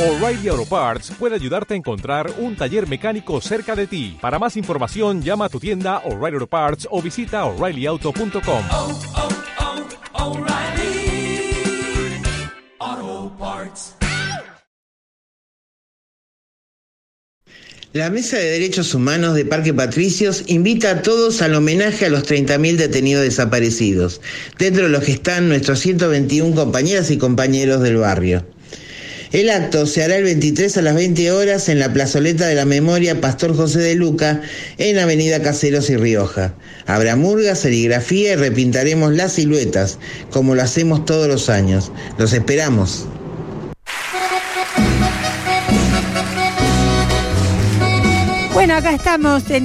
O'Reilly Auto Parts puede ayudarte a encontrar un taller mecánico cerca de ti. Para más información, llama a tu tienda O'Reilly Auto Parts o visita oreillyauto.com. oh, oh, Parts. La Mesa de Derechos Humanos de Parque Patricios invita a todos al homenaje a los 30.000 detenidos desaparecidos, dentro de los que están nuestros 121 compañeras y compañeros del barrio. El acto se hará el 23 a las 20 horas en la plazoleta de la memoria Pastor José de Luca, en Avenida Caseros y Rioja. Habrá murga, serigrafía y repintaremos las siluetas, como lo hacemos todos los años. Los esperamos. Bueno, acá estamos en